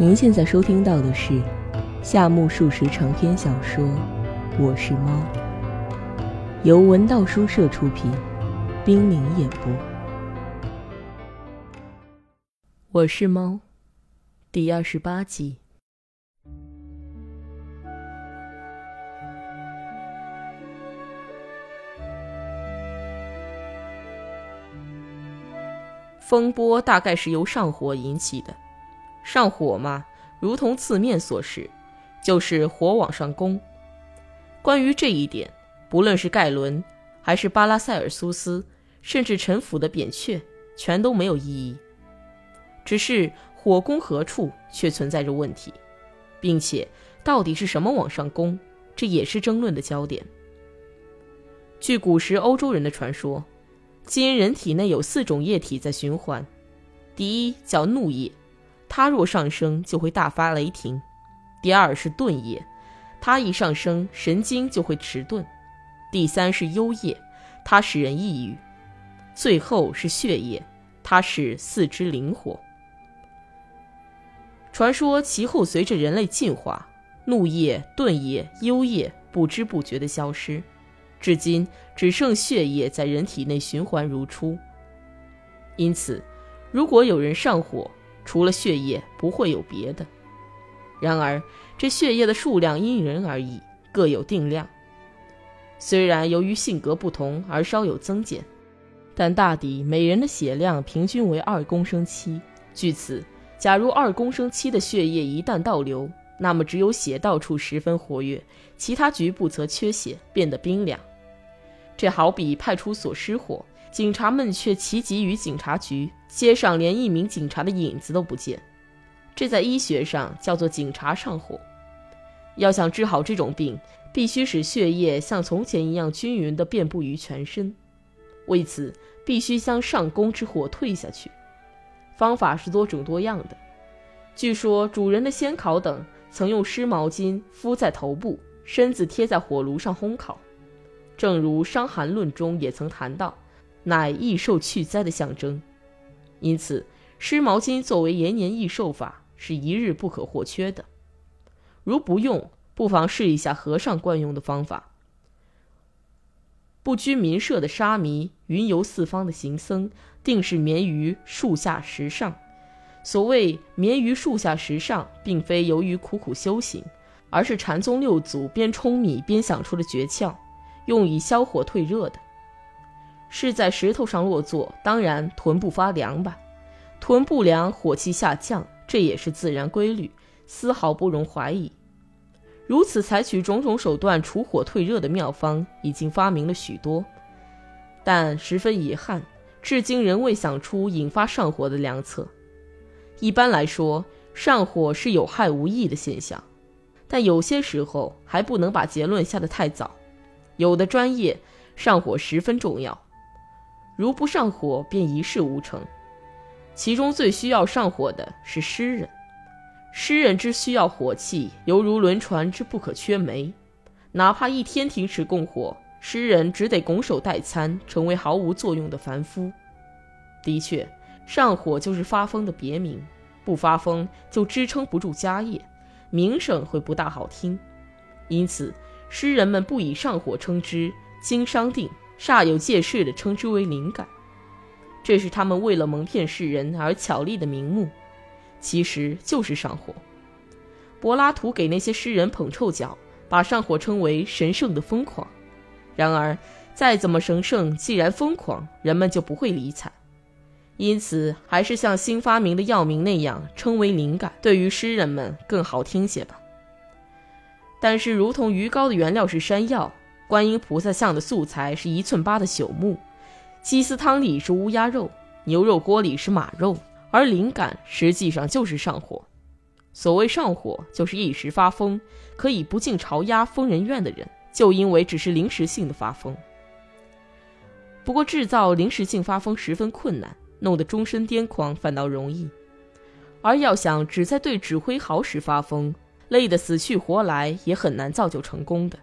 您现在收听到的是夏目漱石长篇小说《我是猫》，由文道书社出品，冰凌演播。我是猫，第二十八集。风波大概是由上火引起的。上火嘛，如同字面所示，就是火往上攻。关于这一点，不论是盖伦，还是巴拉塞尔苏斯，甚至陈腐的扁鹊，全都没有异议。只是火攻何处，却存在着问题，并且到底是什么往上攻，这也是争论的焦点。据古时欧洲人的传说。基因人体内有四种液体在循环，第一叫怒液，它若上升就会大发雷霆；第二是钝液，它一上升神经就会迟钝；第三是幽液，它使人抑郁；最后是血液，它使四肢灵活。传说其后随着人类进化，怒液、钝液、幽液不知不觉地消失。至今只剩血液在人体内循环如初。因此，如果有人上火，除了血液不会有别的。然而，这血液的数量因人而异，各有定量。虽然由于性格不同而稍有增减，但大抵每人的血量平均为二公升七。据此，假如二公升七的血液一旦倒流，那么只有血道处十分活跃，其他局部则缺血，变得冰凉。这好比派出所失火，警察们却齐集于警察局，街上连一名警察的影子都不见。这在医学上叫做“警察上火”。要想治好这种病，必须使血液像从前一样均匀地遍布于全身。为此，必须将上攻之火退下去。方法是多种多样的。据说主人的仙烤等曾用湿毛巾敷在头部，身子贴在火炉上烘烤。正如《伤寒论》中也曾谈到，乃益寿去灾的象征，因此湿毛巾作为延年益寿法是一日不可或缺的。如不用，不妨试一下和尚惯用的方法。不拘民舍的沙弥，云游四方的行僧，定是眠于树下石上。所谓眠于树下石上，并非由于苦苦修行，而是禅宗六祖边舂米边想出的诀窍。用以消火退热的，是在石头上落座，当然臀部发凉吧。臀部凉，火气下降，这也是自然规律，丝毫不容怀疑。如此采取种种手段除火退热的妙方，已经发明了许多，但十分遗憾，至今仍未想出引发上火的良策。一般来说，上火是有害无益的现象，但有些时候还不能把结论下得太早。有的专业上火十分重要，如不上火便一事无成。其中最需要上火的是诗人，诗人之需要火气，犹如轮船之不可缺煤。哪怕一天停止供火，诗人只得拱手代餐，成为毫无作用的凡夫。的确，上火就是发疯的别名，不发疯就支撑不住家业，名声会不大好听。因此。诗人们不以上火称之，经商定，煞有介事地称之为灵感，这是他们为了蒙骗世人而巧立的名目，其实就是上火。柏拉图给那些诗人捧臭脚，把上火称为神圣的疯狂。然而，再怎么神圣，既然疯狂，人们就不会理睬，因此还是像新发明的药名那样，称为灵感，对于诗人们更好听些吧。但是，如同鱼膏的原料是山药，观音菩萨像的素材是一寸八的朽木，鸡丝汤里是乌鸦肉，牛肉锅里是马肉，而灵感实际上就是上火。所谓上火，就是一时发疯，可以不进朝押疯人院的人，就因为只是临时性的发疯。不过，制造临时性发疯十分困难，弄得终身癫狂反倒容易，而要想只在对指挥好时发疯。累得死去活来，也很难造就成功的。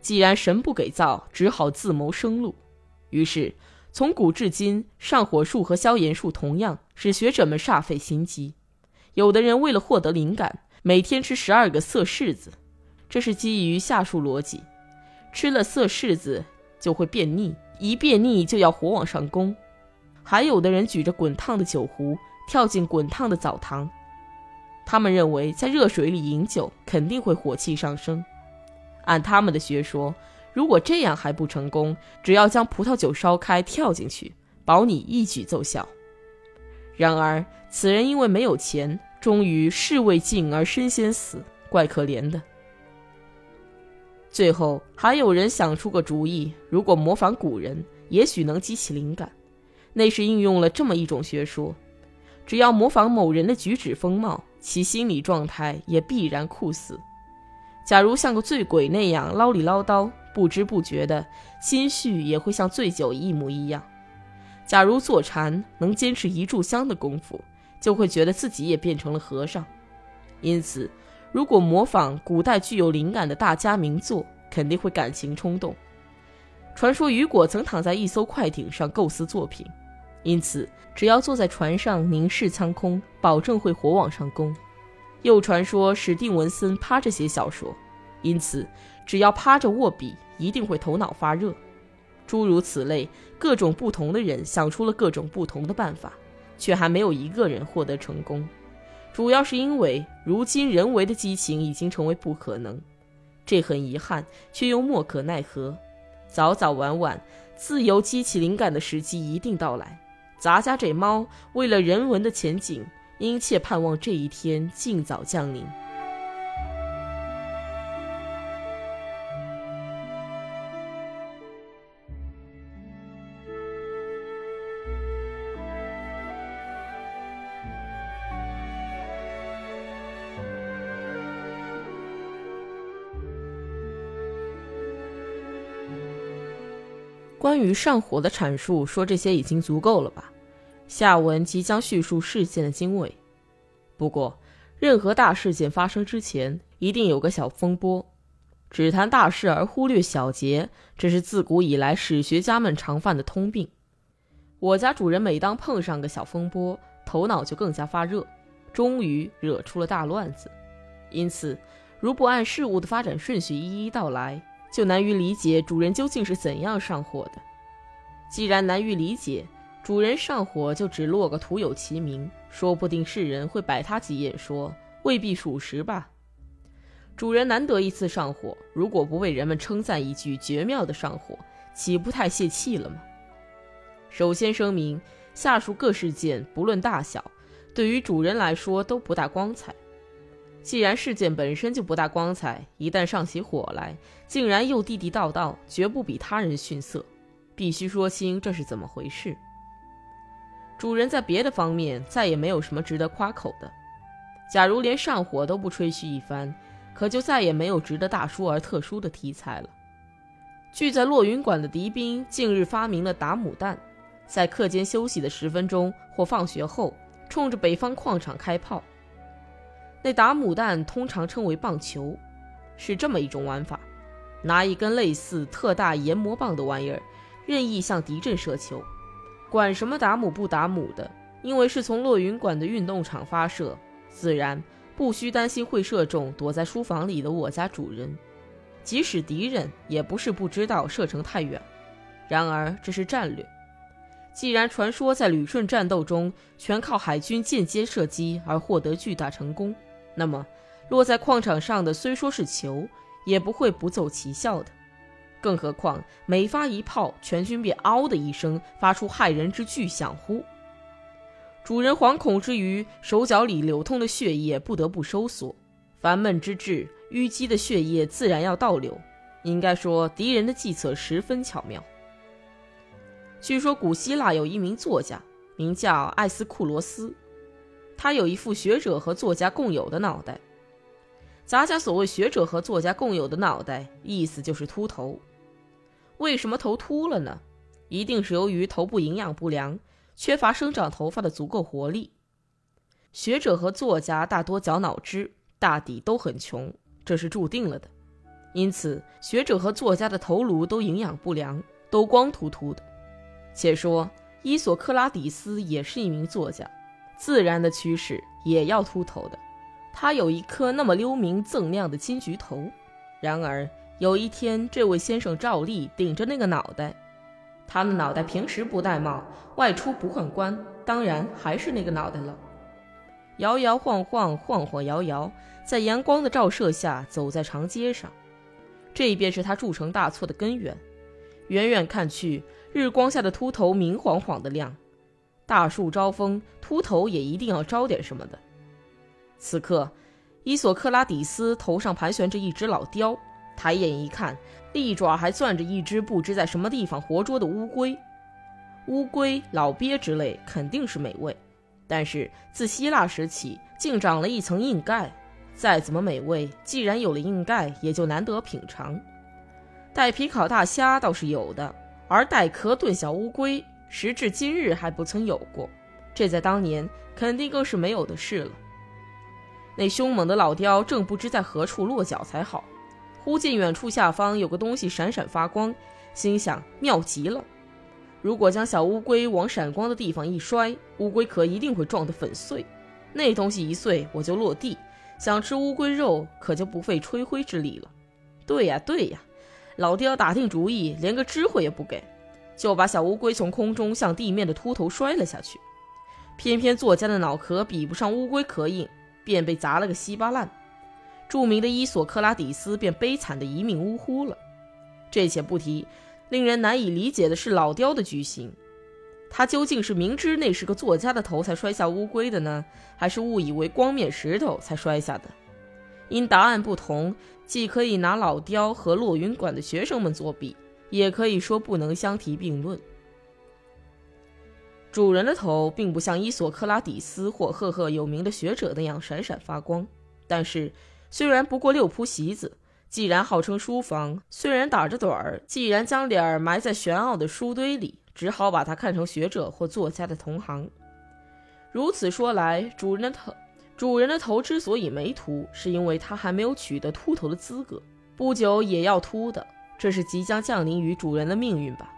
既然神不给造，只好自谋生路。于是，从古至今，上火术和消炎术同样使学者们煞费心机。有的人为了获得灵感，每天吃十二个色柿子，这是基于下述逻辑：吃了色柿子就会便秘，一便秘就要火往上攻。还有的人举着滚烫的酒壶跳进滚烫的澡堂，他们认为在热水里饮酒肯定会火气上升。按他们的学说，如果这样还不成功，只要将葡萄酒烧开跳进去，保你一举奏效。然而此人因为没有钱，终于事未尽而身先死，怪可怜的。最后还有人想出个主意，如果模仿古人，也许能激起灵感。那是应用了这么一种学说：只要模仿某人的举止风貌，其心理状态也必然酷似。假如像个醉鬼那样唠里唠叨，不知不觉的心绪也会像醉酒一模一样。假如坐禅能坚持一炷香的功夫，就会觉得自己也变成了和尚。因此，如果模仿古代具有灵感的大家名作，肯定会感情冲动。传说雨果曾躺在一艘快艇上构思作品，因此只要坐在船上凝视苍空，保证会火往上攻。又传说史蒂文森趴着写小说，因此只要趴着握笔，一定会头脑发热。诸如此类，各种不同的人想出了各种不同的办法，却还没有一个人获得成功。主要是因为如今人为的激情已经成为不可能，这很遗憾，却又莫可奈何。早早晚晚，自由激起灵感的时机一定到来。咱家这猫为了人文的前景，殷切盼望这一天尽早降临。关于上火的阐述，说这些已经足够了吧？下文即将叙述事件的经纬。不过，任何大事件发生之前，一定有个小风波。只谈大事而忽略小节，这是自古以来史学家们常犯的通病。我家主人每当碰上个小风波，头脑就更加发热，终于惹出了大乱子。因此，如不按事物的发展顺序一一道来，就难于理解主人究竟是怎样上火的。既然难于理解，主人上火就只落个徒有其名，说不定世人会摆他几眼，说未必属实吧。主人难得一次上火，如果不为人们称赞一句绝妙的上火，岂不太泄气了吗？首先声明，下述各事件不论大小，对于主人来说都不大光彩。既然事件本身就不大光彩，一旦上起火来，竟然又地地道道，绝不比他人逊色，必须说清这是怎么回事。主人在别的方面再也没有什么值得夸口的，假如连上火都不吹嘘一番，可就再也没有值得大书而特殊的题材了。聚在落云馆的敌兵近日发明了打母弹，在课间休息的十分钟或放学后，冲着北方矿场开炮。那打母弹通常称为棒球，是这么一种玩法：拿一根类似特大研磨棒的玩意儿，任意向敌阵射球，管什么打母不打母的，因为是从落云馆的运动场发射，自然不需担心会射中躲在书房里的我家主人。即使敌人也不是不知道射程太远，然而这是战略。既然传说在旅顺战斗中全靠海军间接射击而获得巨大成功。那么，落在矿场上的虽说是球，也不会不奏奇效的。更何况每发一炮，全军便“嗷”的一声发出骇人之巨响呼。主人惶恐之余，手脚里流通的血液不得不收缩，烦闷之至，淤积的血液自然要倒流。应该说，敌人的计策十分巧妙。据说古希腊有一名作家，名叫艾斯库罗斯。他有一副学者和作家共有的脑袋。咱家所谓学者和作家共有的脑袋，意思就是秃头。为什么头秃了呢？一定是由于头部营养不良，缺乏生长头发的足够活力。学者和作家大多绞脑汁，大抵都很穷，这是注定了的。因此，学者和作家的头颅都营养不良，都光秃秃的。且说伊索克拉底斯也是一名作家。自然的趋势也要秃头的。他有一颗那么溜明锃亮的金橘头。然而有一天，这位先生照例顶着那个脑袋，他的脑袋平时不戴帽，外出不换冠，当然还是那个脑袋了。摇摇晃晃，晃晃摇摇，在阳光的照射下走在长街上，这便是他铸成大错的根源。远远看去，日光下的秃头明晃晃的亮。大树招风，秃头也一定要招点什么的。此刻，伊索克拉底斯头上盘旋着一只老雕，抬眼一看，利爪还攥着一只不知在什么地方活捉的乌龟。乌龟、老鳖之类肯定是美味，但是自希腊时起，竟长了一层硬盖。再怎么美味，既然有了硬盖，也就难得品尝。带皮烤大虾倒是有的，而带壳炖小乌龟，时至今日还不曾有过。这在当年肯定更是没有的事了。那凶猛的老雕正不知在何处落脚才好，忽见远处下方有个东西闪闪发光，心想妙极了。如果将小乌龟往闪光的地方一摔，乌龟壳一定会撞得粉碎。那东西一碎，我就落地，想吃乌龟肉可就不费吹灰之力了。对呀对呀，老爹要打定主意，连个知会也不给，就把小乌龟从空中向地面的秃头摔了下去。偏偏作家的脑壳比不上乌龟壳硬。便被砸了个稀巴烂，著名的伊索克拉底斯便悲惨的一命呜呼了。这且不提，令人难以理解的是老雕的居心，他究竟是明知那是个作家的头才摔下乌龟的呢，还是误以为光面石头才摔下的？因答案不同，既可以拿老雕和落云馆的学生们作比，也可以说不能相提并论。主人的头并不像伊索克拉底斯或赫赫有名的学者那样闪闪发光，但是虽然不过六铺席子，既然号称书房，虽然打着盹儿，既然将脸儿埋在玄奥的书堆里，只好把它看成学者或作家的同行。如此说来，主人的头，主人的头之所以没秃，是因为他还没有取得秃头的资格，不久也要秃的，这是即将降临于主人的命运吧。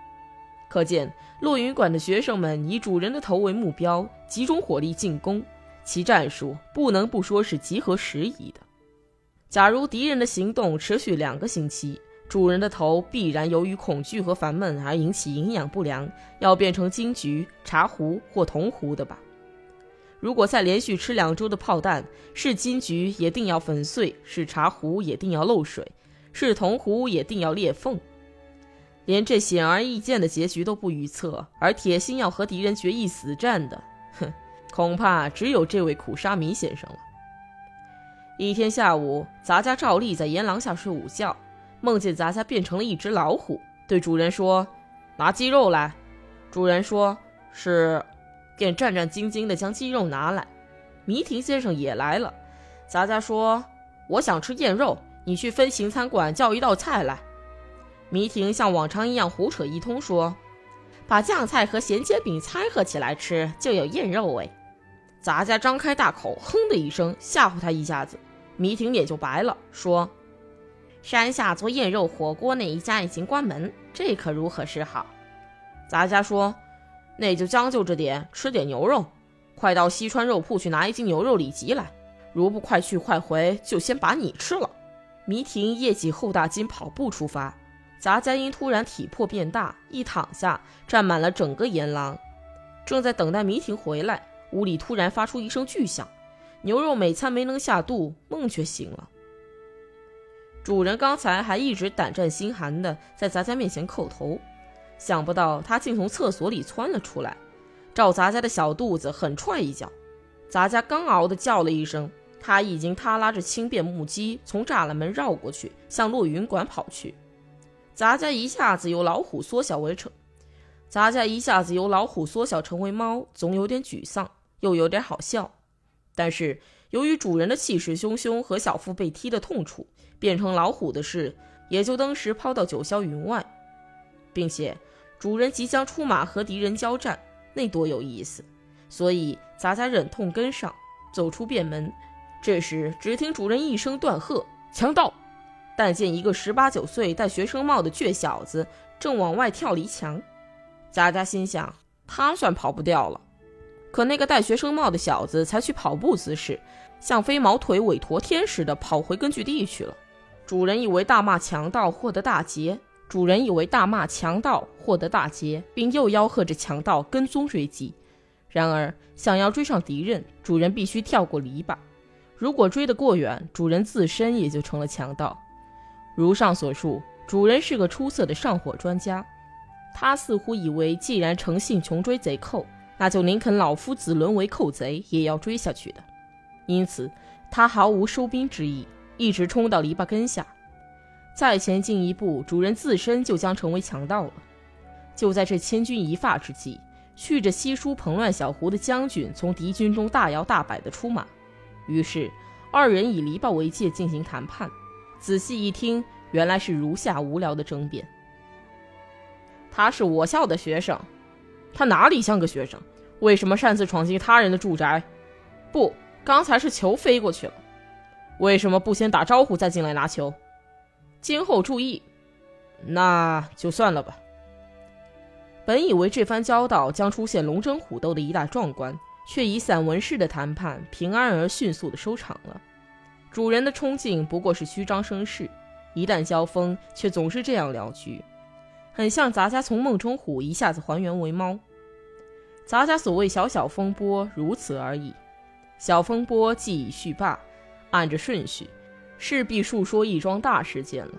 可见，落云馆的学生们以主人的头为目标，集中火力进攻，其战术不能不说是极合时宜的。假如敌人的行动持续两个星期，主人的头必然由于恐惧和烦闷而引起营养不良，要变成金桔、茶壶或铜壶的吧？如果再连续吃两周的炮弹，是金桔也定要粉碎，是茶壶也定要漏水，是铜壶也定要裂缝。连这显而易见的结局都不预测，而铁心要和敌人决一死战的，哼，恐怕只有这位苦沙弥先生了。一天下午，杂家照例在檐廊下睡午觉，梦见杂家变成了一只老虎，对主人说：“拿鸡肉来。”主人说：“是。”便战战兢兢地将鸡肉拿来。迷亭先生也来了，杂家说：“我想吃燕肉，你去分行餐馆叫一道菜来。”迷婷像往常一样胡扯一通，说：“把酱菜和咸煎饼掺和起来吃，就有燕肉味。”杂家张开大口，哼的一声，吓唬他一下子。迷婷脸就白了，说：“山下做燕肉火锅那一家已经关门，这可如何是好？”杂家说：“那就将就着点，吃点牛肉。快到西川肉铺去拿一斤牛肉里脊来。如不快去快回，就先把你吃了。”迷婷夜起后大筋跑步出发。杂家因突然体魄变大，一躺下占满了整个檐廊。正在等待迷婷回来，屋里突然发出一声巨响，牛肉每餐没能下肚，梦却醒了。主人刚才还一直胆战心寒的在杂家面前叩头，想不到他竟从厕所里窜了出来，照杂家的小肚子狠踹一脚。杂家刚嗷的叫了一声，他已经他拉着轻便木屐从栅栏门绕过去，向落云馆跑去。杂家一下子由老虎缩小为成，杂家一下子由老虎缩小成为猫，总有点沮丧，又有点好笑。但是由于主人的气势汹汹和小腹被踢的痛楚，变成老虎的事也就登时抛到九霄云外，并且主人即将出马和敌人交战，那多有意思。所以杂家忍痛跟上，走出便门。这时只听主人一声断喝：“强盗！”但见一个十八九岁戴学生帽的倔小子正往外跳离墙，佳佳心想：他算跑不掉了。可那个戴学生帽的小子采取跑步姿势，像飞毛腿韦陀天似的跑回根据地去了。主人以为大骂强盗获得大捷，主人以为大骂强盗获得大捷，并又吆喝着强盗跟踪追击。然而，想要追上敌人，主人必须跳过篱笆。如果追得过远，主人自身也就成了强盗。如上所述，主人是个出色的上火专家。他似乎以为，既然诚信穷追贼寇，那就宁肯老夫子沦为寇贼，也要追下去的。因此，他毫无收兵之意，一直冲到篱笆根下。再前进一步，主人自身就将成为强盗了。就在这千钧一发之际，蓄着稀疏蓬乱小胡的将军从敌军中大摇大摆地出马。于是，二人以篱笆为界进行谈判。仔细一听，原来是如下无聊的争辩。他是我校的学生，他哪里像个学生？为什么擅自闯进他人的住宅？不，刚才是球飞过去了。为什么不先打招呼再进来拿球？今后注意。那就算了吧。本以为这番交道将出现龙争虎斗的一大壮观，却以散文式的谈判平安而迅速的收场了。主人的冲劲不过是虚张声势，一旦交锋，却总是这样了局。很像咱家从梦中虎一下子还原为猫。咱家所谓小小风波，如此而已。小风波既已叙罢，按着顺序，势必述说一桩大事件了。